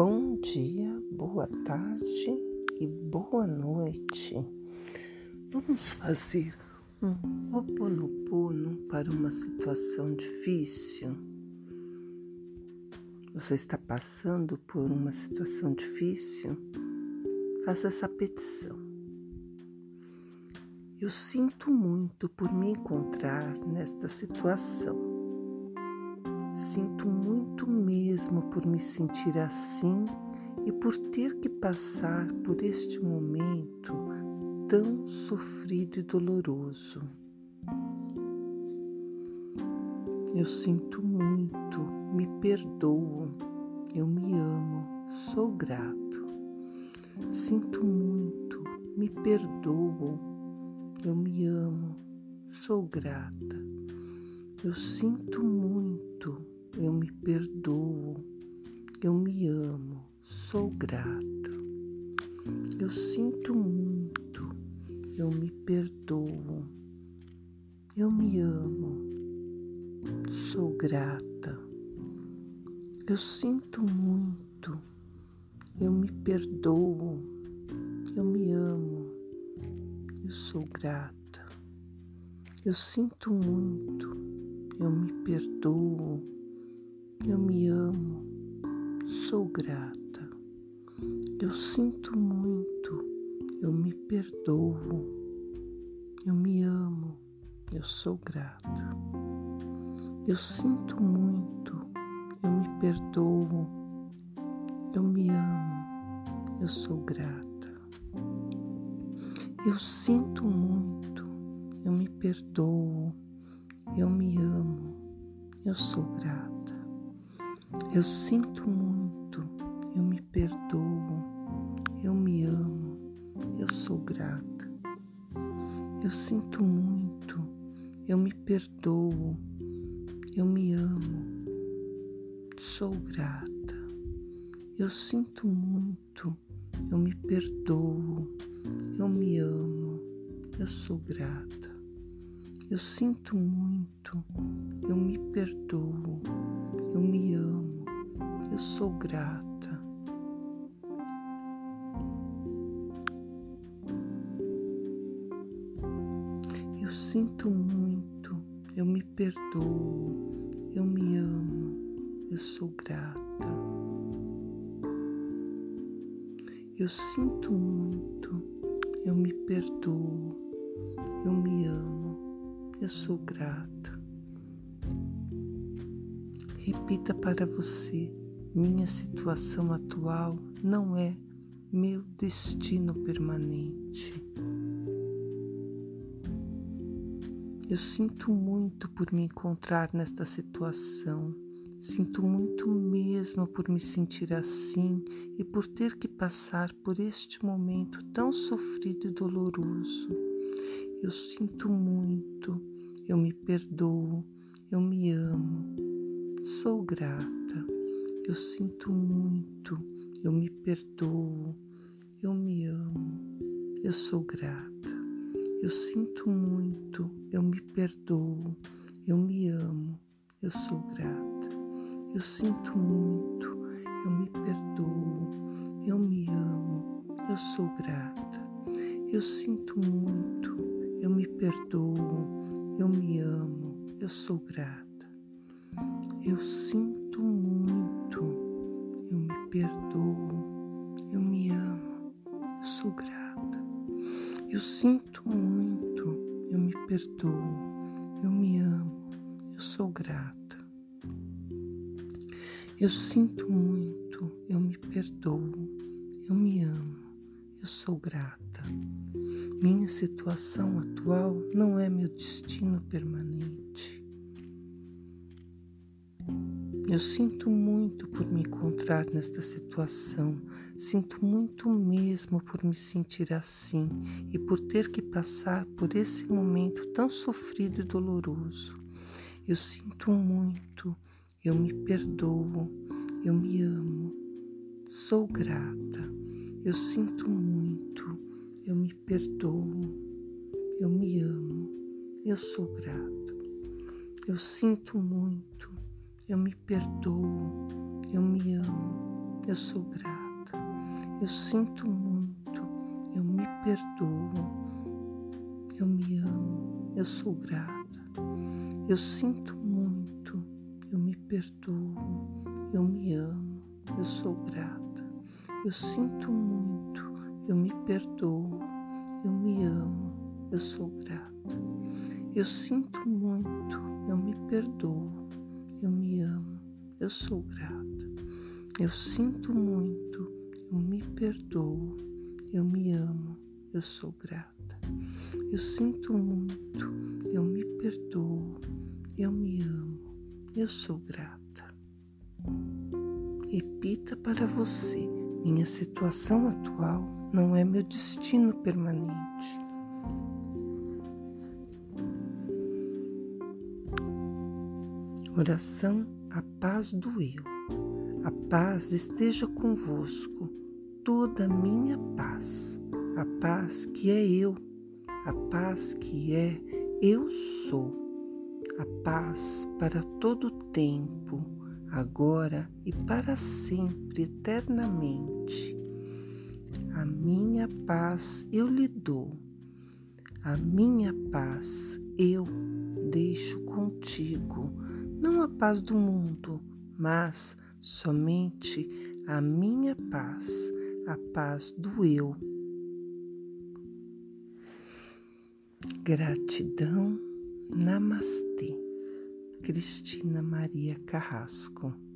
Bom dia, boa tarde e boa noite. Vamos fazer um oponopono para uma situação difícil. Você está passando por uma situação difícil? Faça essa petição. Eu sinto muito por me encontrar nesta situação Sinto muito mesmo por me sentir assim e por ter que passar por este momento tão sofrido e doloroso. Eu sinto muito, me perdoo, eu me amo, sou grato. Sinto muito, me perdoo, eu me amo, sou grata. Eu sinto muito, eu me perdoo, eu me amo, sou grata. Eu sinto muito, eu me perdoo, eu me amo, sou grata. Eu sinto muito, eu me perdoo, eu me amo, eu sou grata. Eu sinto muito, eu me perdoo, eu me amo, sou grata. Eu sinto muito, eu me perdoo, eu me amo, eu sou grata. Eu sinto muito, eu me perdoo, eu me amo, eu sou grata. Eu sinto muito, eu me perdoo. Eu me amo, eu sou grata. Eu sinto muito, eu me perdoo, eu me amo, eu sou grata. Eu sinto muito, eu me perdoo, eu me amo, sou grata. Eu sinto muito, eu me perdoo, eu me amo, eu sou grata. Eu sinto muito, eu me perdoo, eu me amo, eu sou grata. Eu sinto muito, eu me perdoo, eu me amo, eu sou grata. Eu sinto muito, eu me perdoo, eu me amo eu sou grata. Repita para você: minha situação atual não é meu destino permanente. Eu sinto muito por me encontrar nesta situação. Sinto muito mesmo por me sentir assim e por ter que passar por este momento tão sofrido e doloroso. Eu sinto muito, eu me perdoo, eu me amo, sou grata. Eu sinto muito, eu me perdoo, eu me amo, eu sou grata. Eu sinto muito, eu me perdoo, eu me amo, eu sou grata. Eu sinto muito, eu me perdoo, eu me amo, eu sou grata. Eu sinto muito, eu me perdoo, eu me amo, eu sou grata. Eu sinto muito, eu me perdoo, eu me amo, eu sou grata. Eu sinto muito, eu me perdoo, eu me amo, eu sou grata. Eu sinto muito, eu me perdoo, eu me amo, eu sou grata. Minha situação atual não é meu destino permanente. Eu sinto muito por me encontrar nesta situação, sinto muito mesmo por me sentir assim e por ter que passar por esse momento tão sofrido e doloroso. Eu sinto muito, eu me perdoo, eu me amo, sou grata, eu sinto muito eu me perdoo, eu me amo, eu sou grato. Eu sinto muito, eu me perdoo, eu me amo, eu sou grata. Eu sinto muito, eu me perdoo. Eu me amo, eu sou grata. Eu sinto muito, eu me perdoo. Eu me amo, eu sou grata. Eu sinto muito, eu me perdoo. Eu me amo, eu sou grata. Eu sinto muito, eu me perdoo. Eu me amo, eu sou grata. Eu sinto muito, eu me perdoo. Eu me amo, eu sou grata. Eu sinto muito, eu me perdoo, eu me amo, eu sou grata. Repita para você: minha situação atual não é meu destino permanente. Oração A paz do eu. A paz esteja convosco, toda a minha paz, a paz que é eu a paz que é eu sou, a paz para todo tempo, agora e para sempre, eternamente. A minha paz eu lhe dou, a minha paz eu deixo contigo, não a paz do mundo, mas somente a minha paz, a paz do eu Gratidão, Namastê. Cristina Maria Carrasco